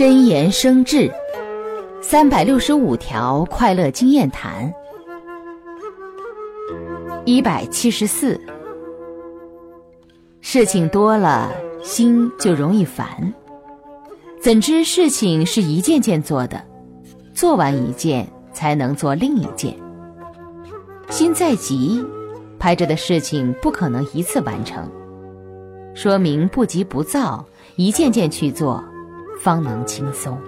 真言生智，三百六十五条快乐经验谈。一百七十四，事情多了，心就容易烦。怎知事情是一件件做的，做完一件才能做另一件。心再急，排着的事情不可能一次完成，说明不急不躁，一件件去做。方能轻松。